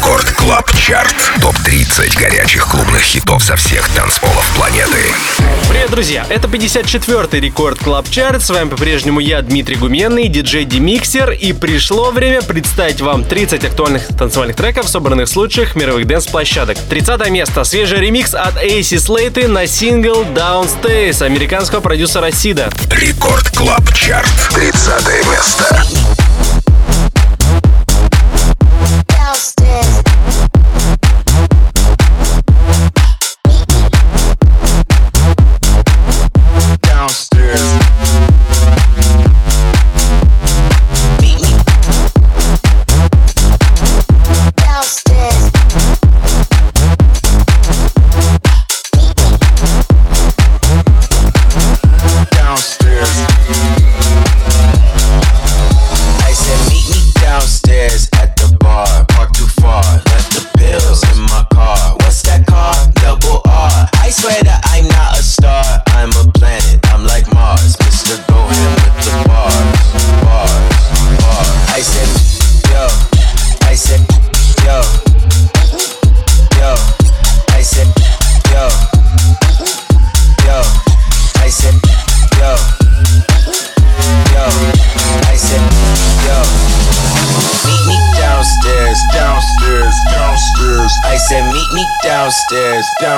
Record Club Chart. Топ-30 горячих клубных хитов со всех танцполов планеты. Привет, друзья! Это 54-й Record Club Chart. С вами по-прежнему я, Дмитрий Гуменный, диджей Демиксер. И пришло время представить вам 30 актуальных танцевальных треков, собранных с лучших мировых dance-площадок. 30 место. Свежий ремикс от AC Slater на сингл Downstairs американского продюсера Сида. Record Club Chart. 30 место.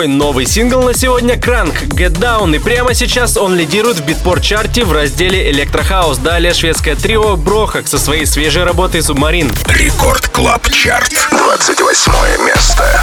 Второй новый сингл на сегодня Кранк Get Down. И прямо сейчас он лидирует в Beatport-чарте в разделе Электрохаус. Далее шведское трио Brohug со своей свежей работой Submarine. Record Club Chart. 28 место.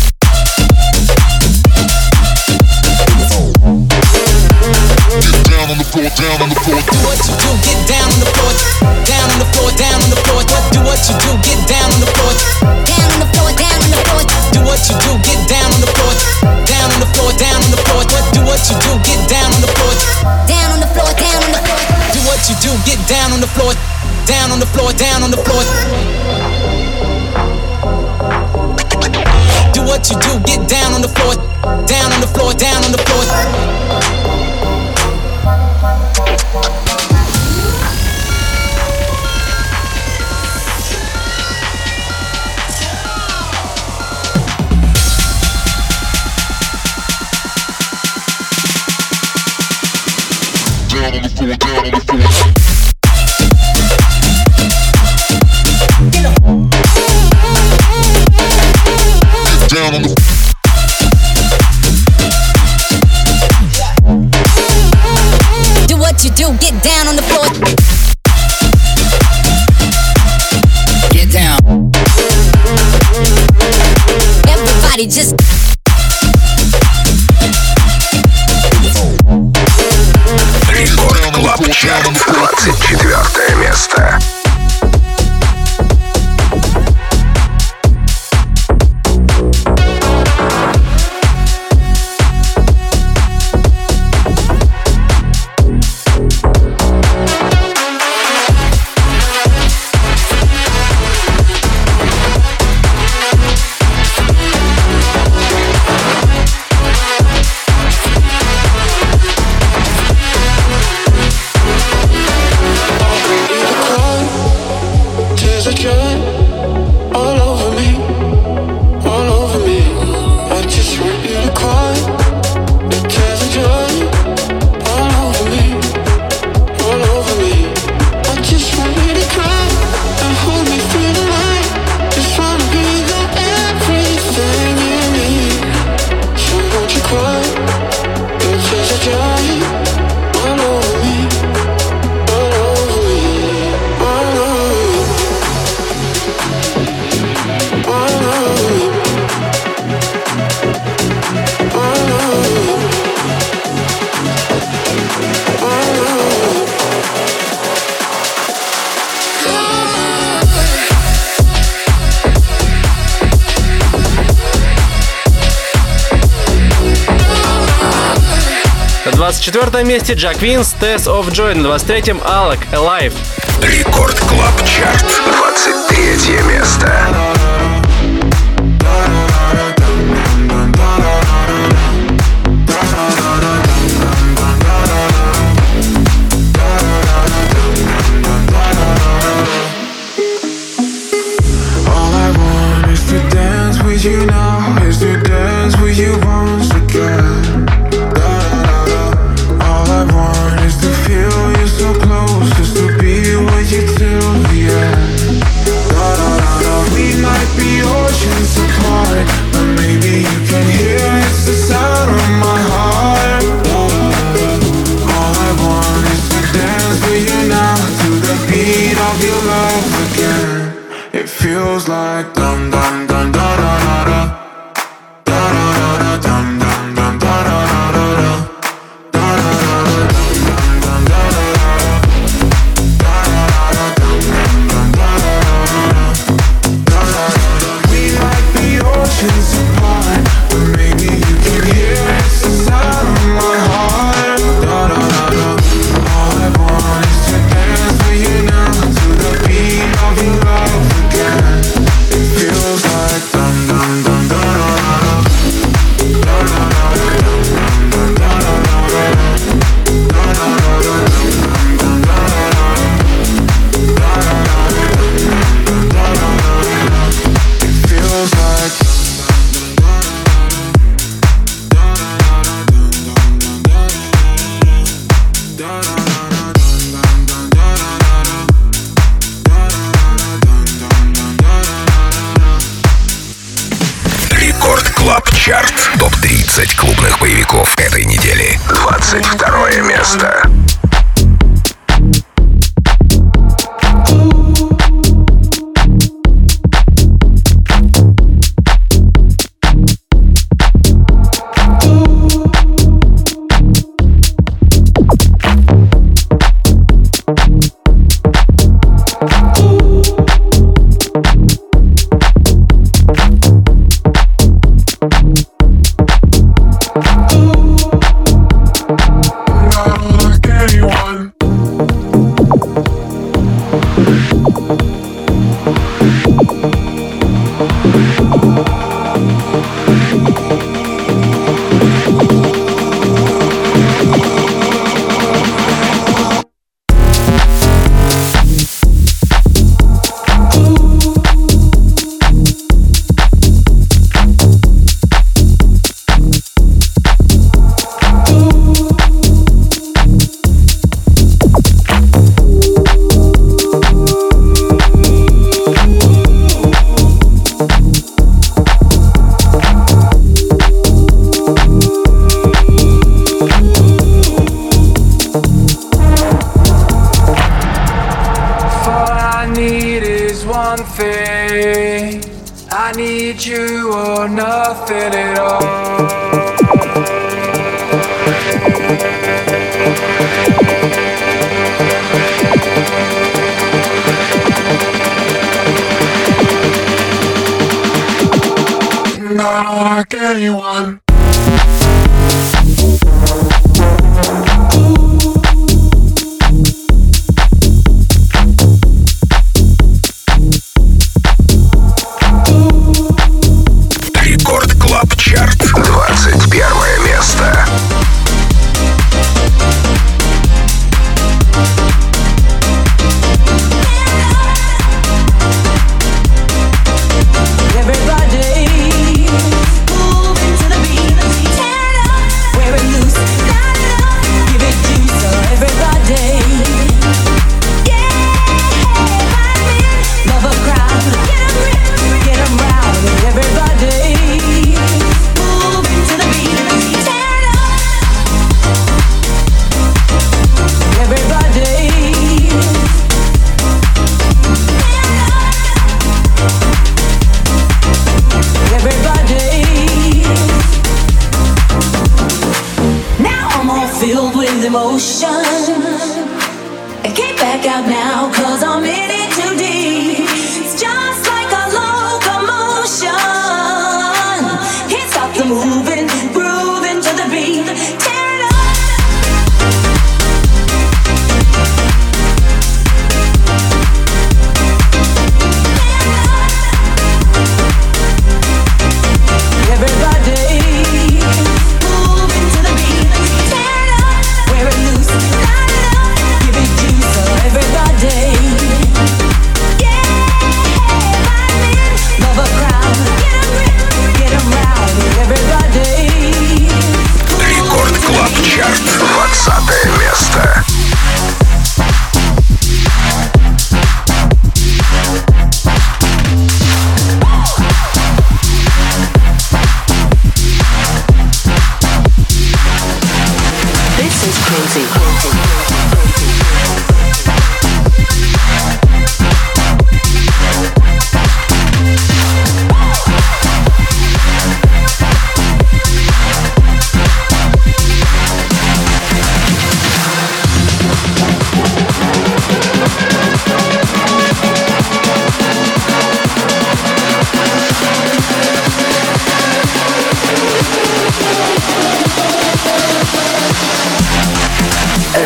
down on the floor. Do what you do, get down on the floor. Down on the floor, down on the floor. Do what you do, get down on the floor. Down on the floor, down on the floor. Do what you do, get down on the floor. Down on the floor, down on the floor. Do what you do, get down on the floor. Down on the floor, down on the floor. Do what you do, get down on the floor. Down on the floor, down on the floor. Do what you do, get down on the floor. Down on the floor, down on the floor down on the floor, down on the floor. body just Рекорд Клаб Чарт, 24 место. 24 месте Джак Винс, Test of Joy. На 23-м Алак, Alive. Рекорд Клаб Чарт. 23 место.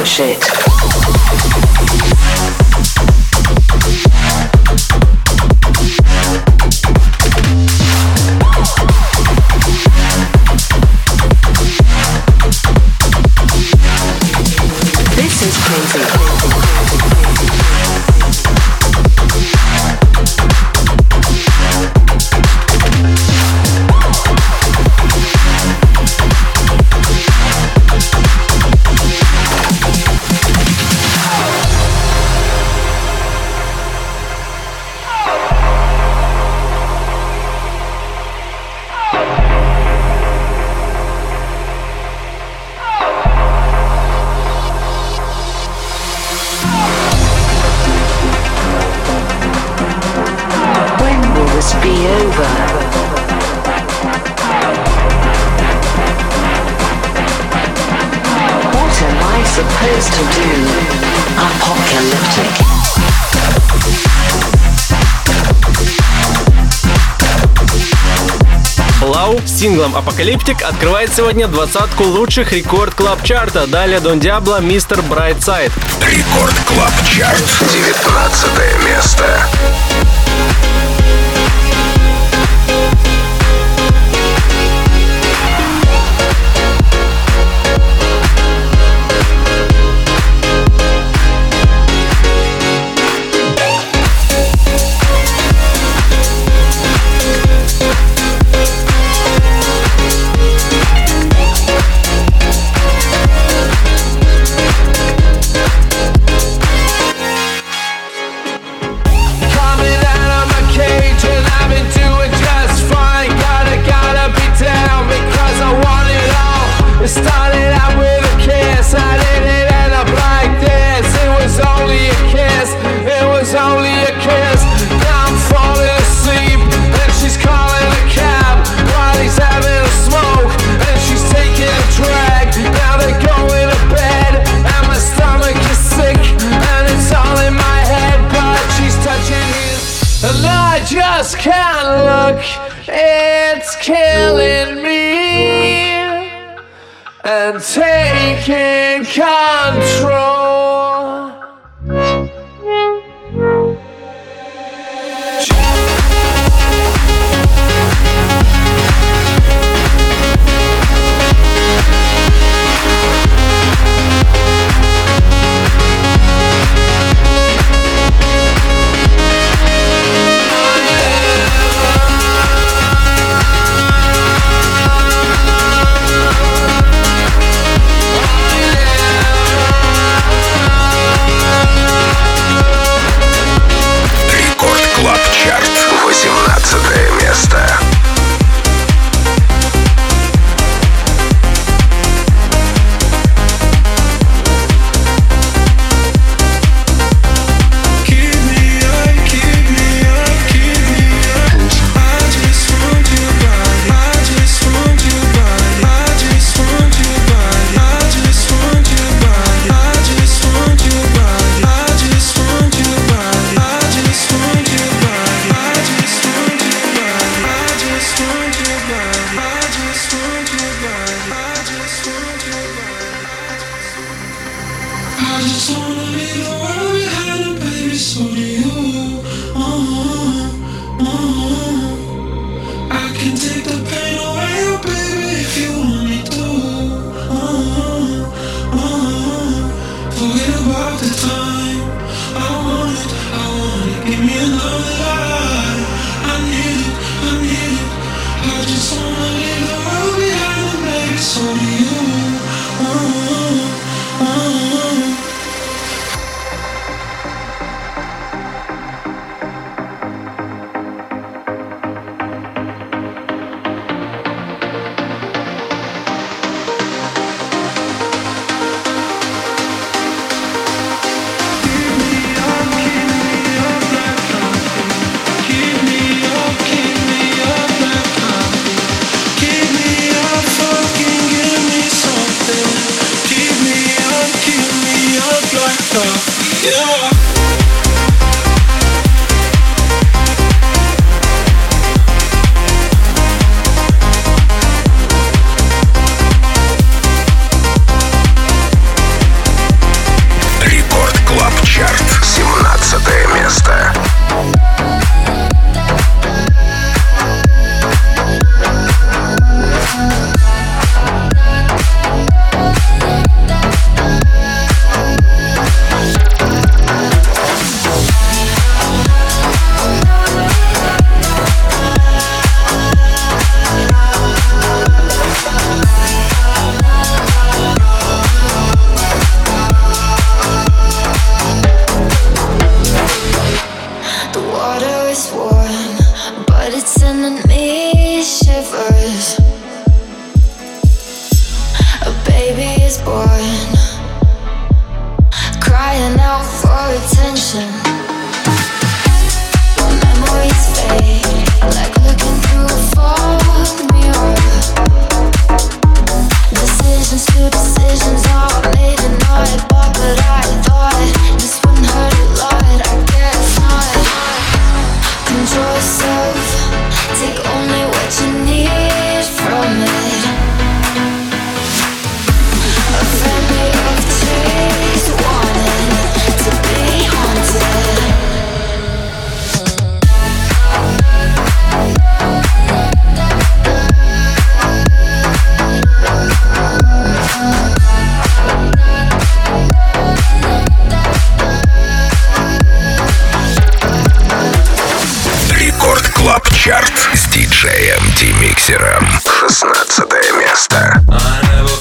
Shit. Апокалиптик открывает сегодня двадцатку лучших Record Club Chart а. Далее Дон Диабло, Mr. Brightside. Record Club Chart, 19 место. 16 место. I never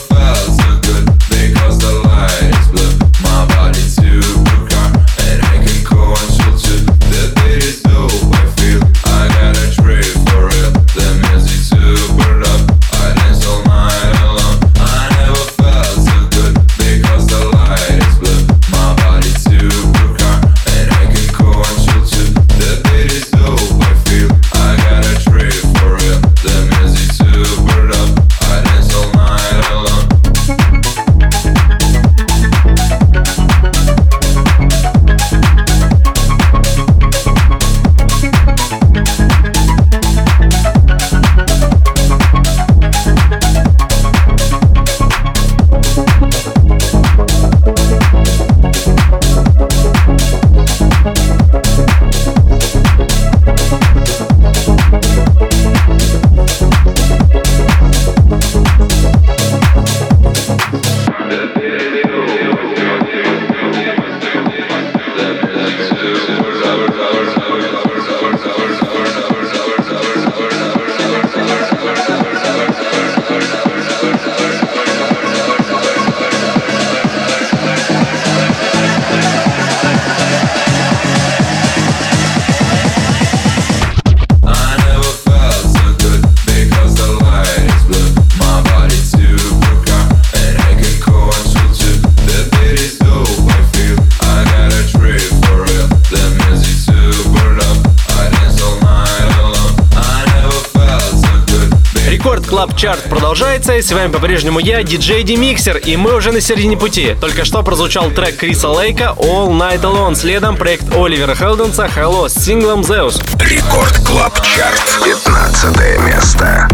Club Chart продолжается, и с вами по-прежнему я, диджей Демиксер, и мы уже на середине пути. Только что прозвучал трек Криса Лейка All Night Alone, следом проект Оливера Хелденса Hello с синглом Zeus. Record Club Chart, 15 место.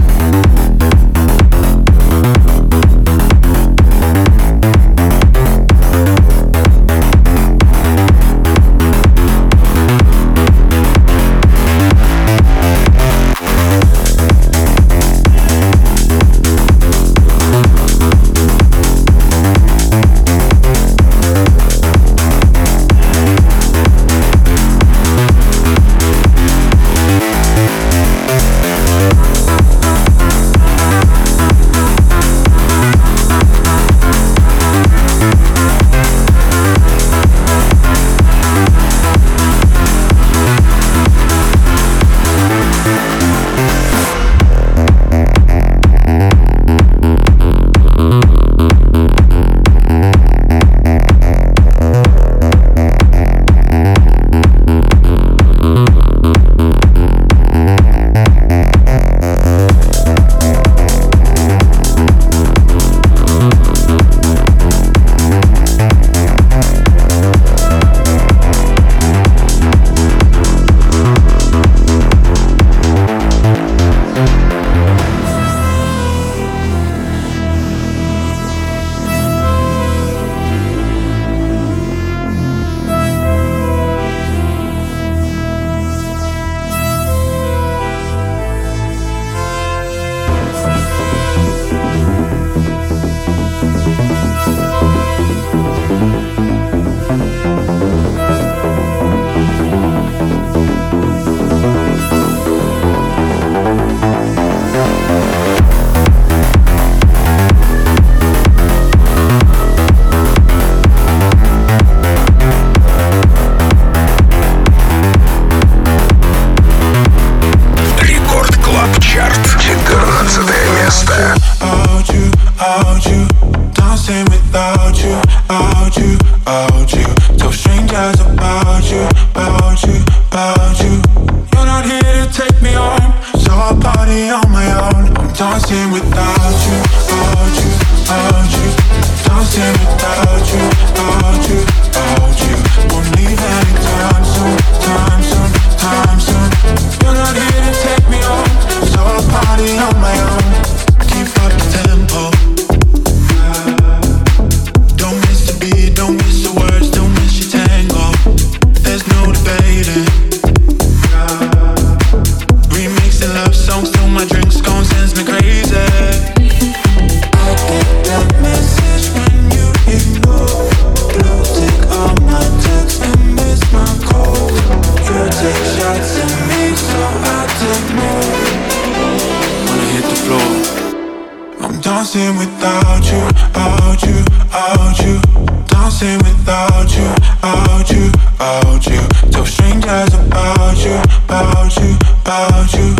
Dancing without you, out you, out you. Dancing without you, out you, out you. Tell strangers about you, about you, about you.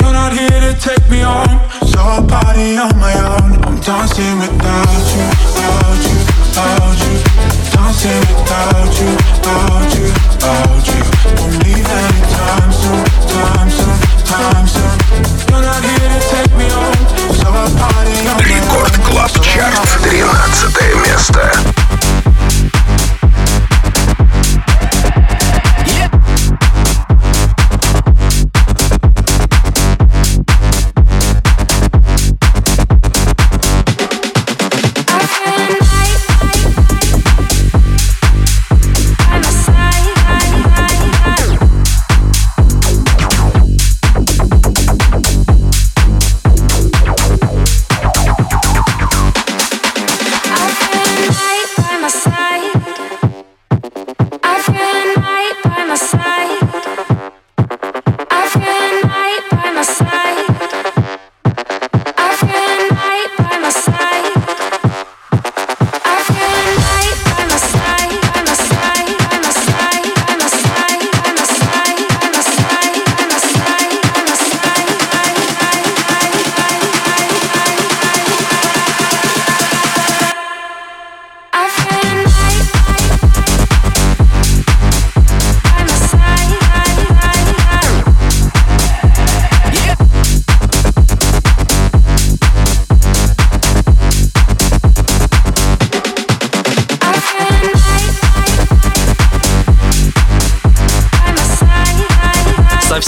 You're not here to take me home, so I'll party on my own. I'm dancing without you, out you, out you. Dancing without you, out you, out you. Won't leave anytime soon, time soon, time soon. You're not here to take me home, Рекорд Клаб Чарт, 13 место.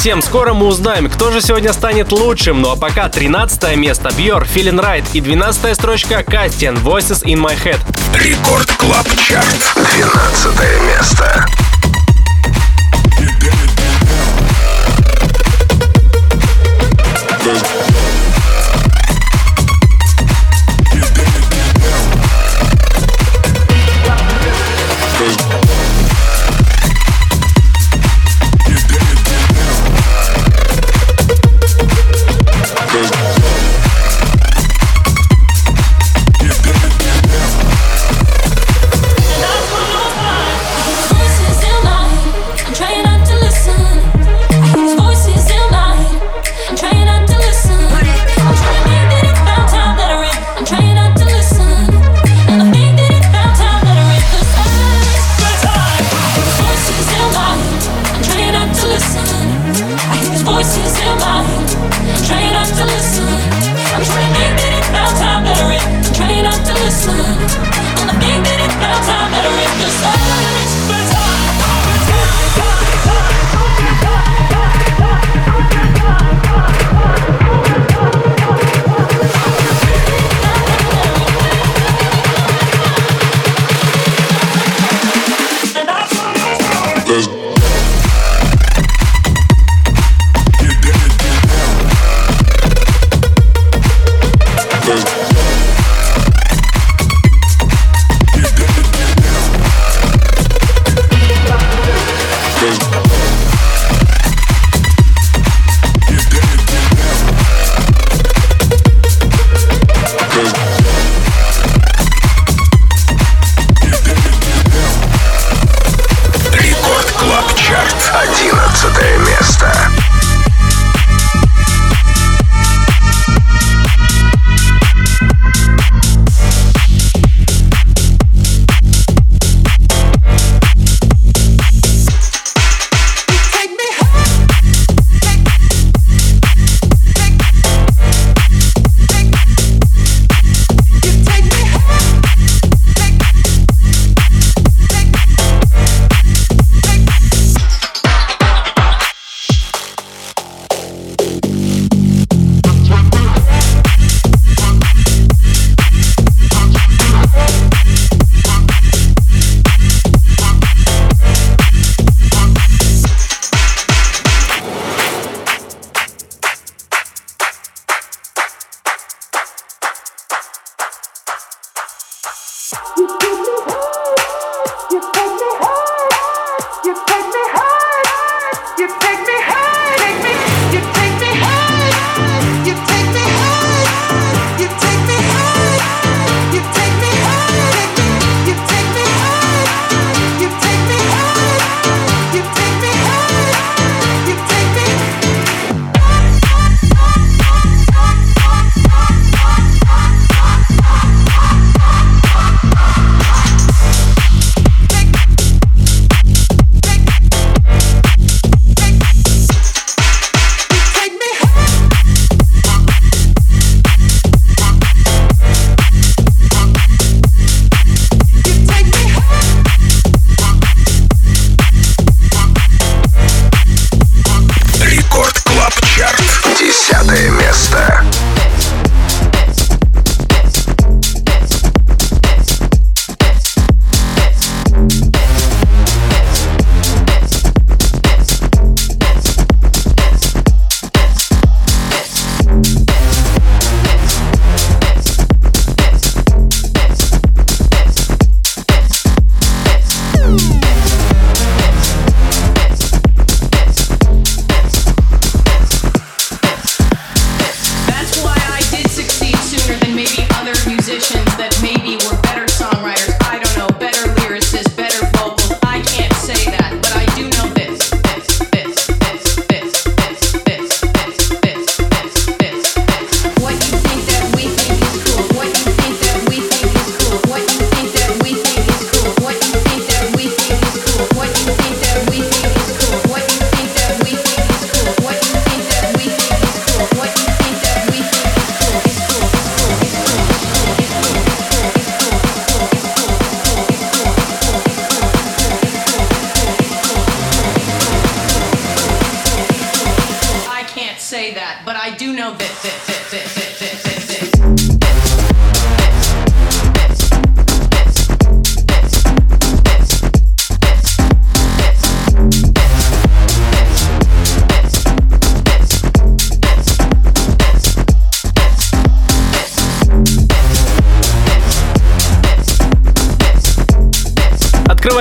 Совсем скоро мы узнаем, кто же сегодня станет лучшим. Ну а пока 13 место Бьор, Feeling Right и 12 строчка Кастиан, Voices in My Head. Record Club Chart, 12 место.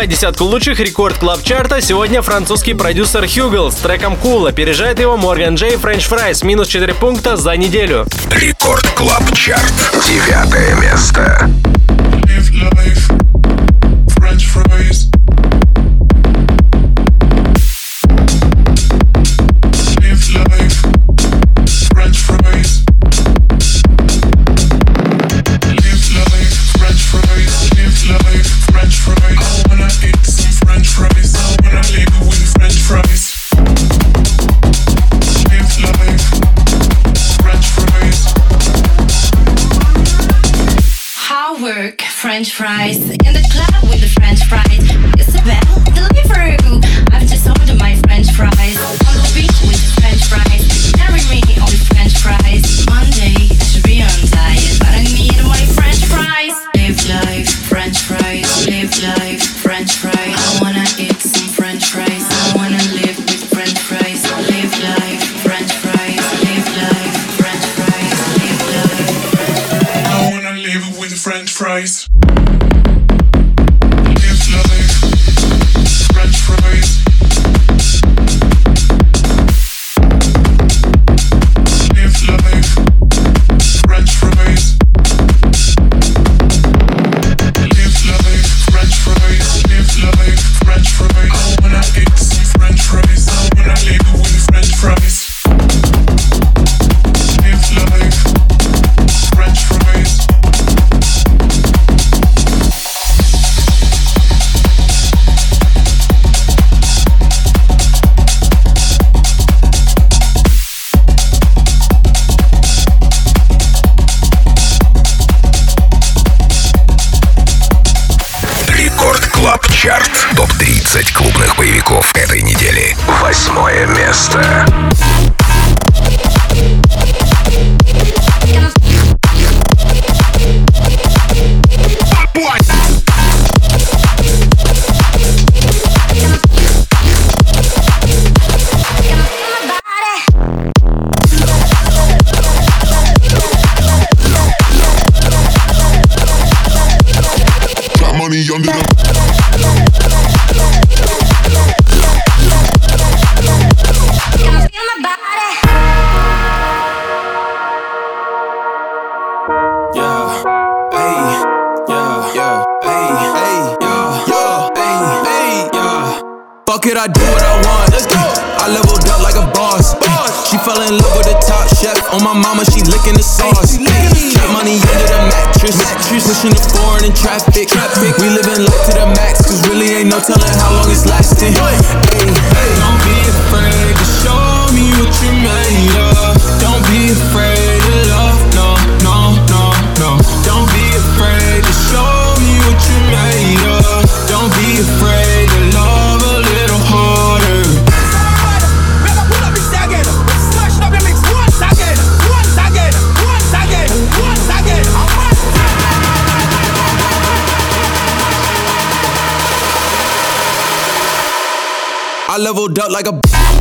Открывая десятку лучших Record Club Chart а, сегодня французский продюсер Hugel с треком Cool опережает его Морган Джей French Fries минус 4 пункта за неделю. Record Club Chart. Девятое место. Live life, Fuck it, I do what I want. Let's go. I leveled up like a boss. She fell in love with the top chef. On my mama, she licking the sauce. Got money under the mattress. Pushing the foreign in traffic. We living life to the max, cause really ain't no telling how long it's lasting. Hey, don't be afraid to show me what you made of. Don't be afraid to love, no, no, no, no. Don't be afraid to show me what you made of. Don't be afraid leveled up like a like a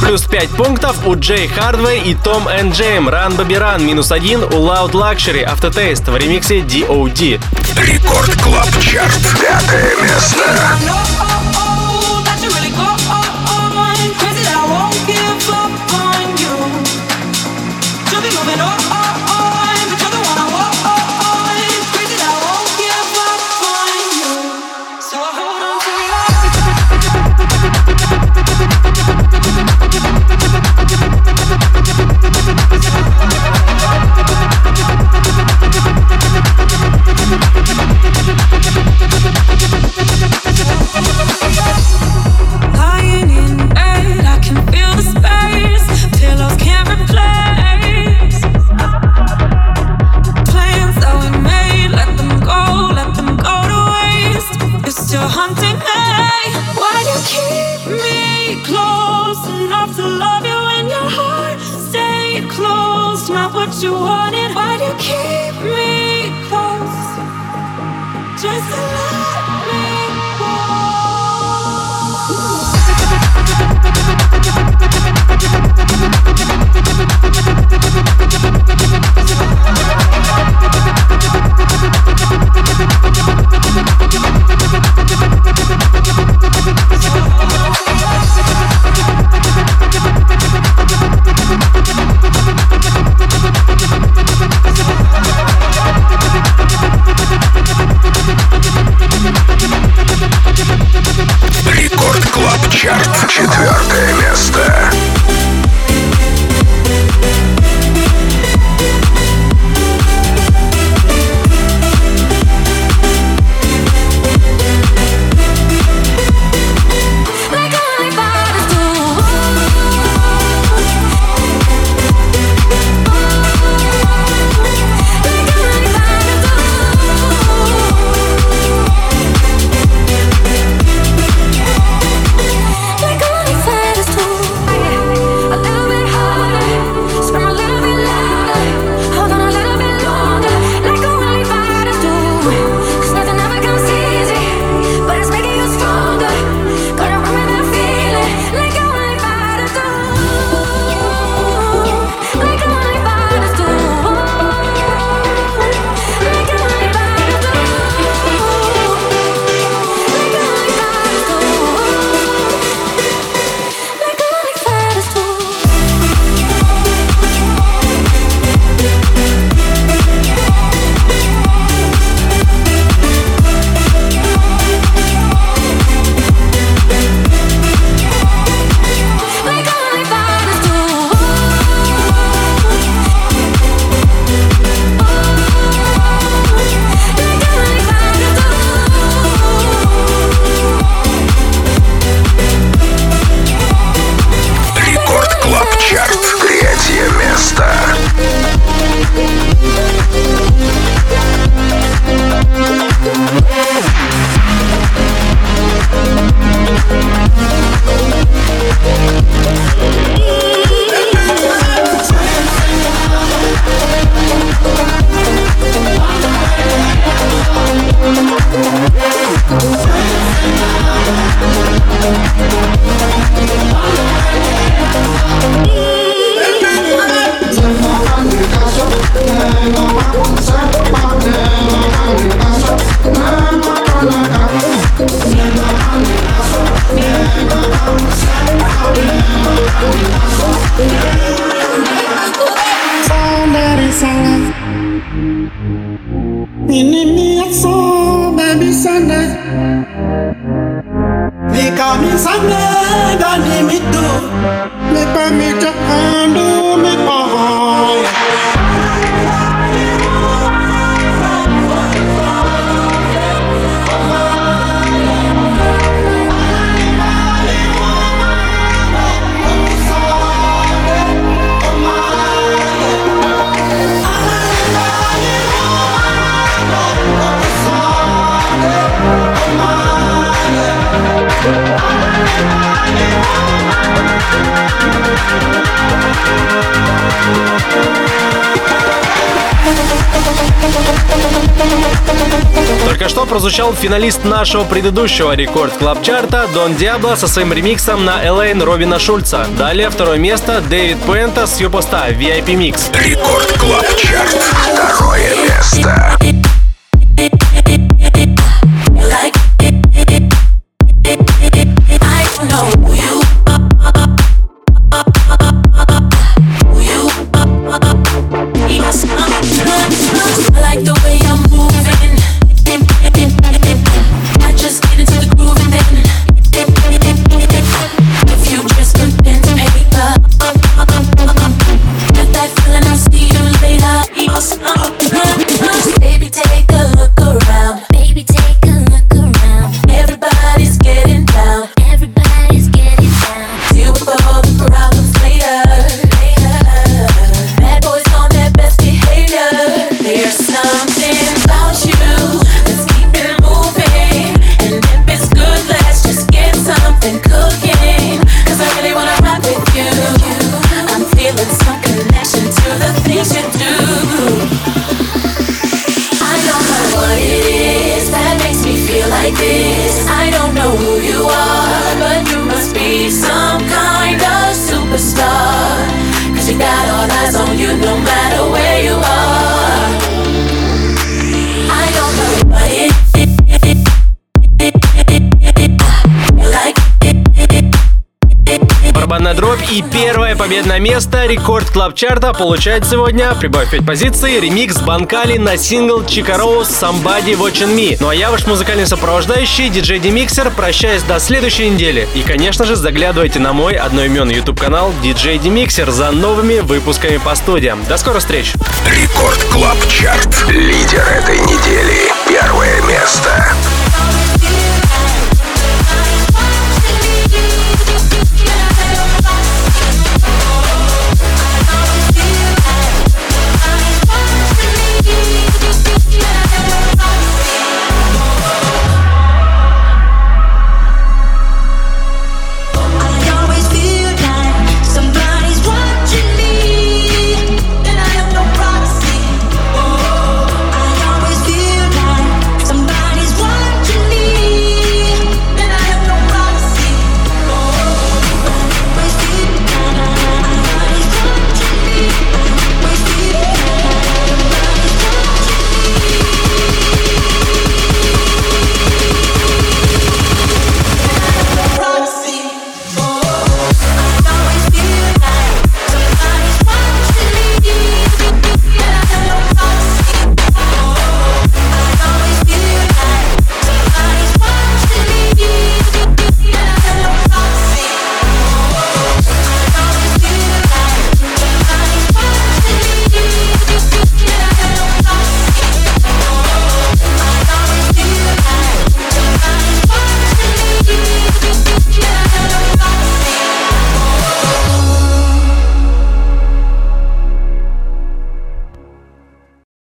Плюс 5 пунктов у Джей Хардвей и Tom & Jame. Run Baby Run минус 1 у Loud Luxury. Aftertaste в ремиксе DOD. Record Club Chart. Пятое место. Чарт. Четверг. Финалист нашего предыдущего Record Club Chart а Дон Диабло со своим ремиксом на Alane Робина Шульца. Далее второе место David Puentez с Superstar VIP Mix. Record Club Chart. Второе место. Победное место Record Club Chart а получает сегодня, прибавив 5 позиций, ремикс Bancali на сингл Chico Rose Somebody Watching Me. Ну а я ваш музыкальный сопровождающий, диджей Демиксер, прощаюсь до следующей недели. И, конечно же, заглядывайте на мой одноименный YouTube канал DJ Demixer за новыми выпусками по студиям. До скорых встреч! Record Club Chart. Лидер этой недели. Первое место.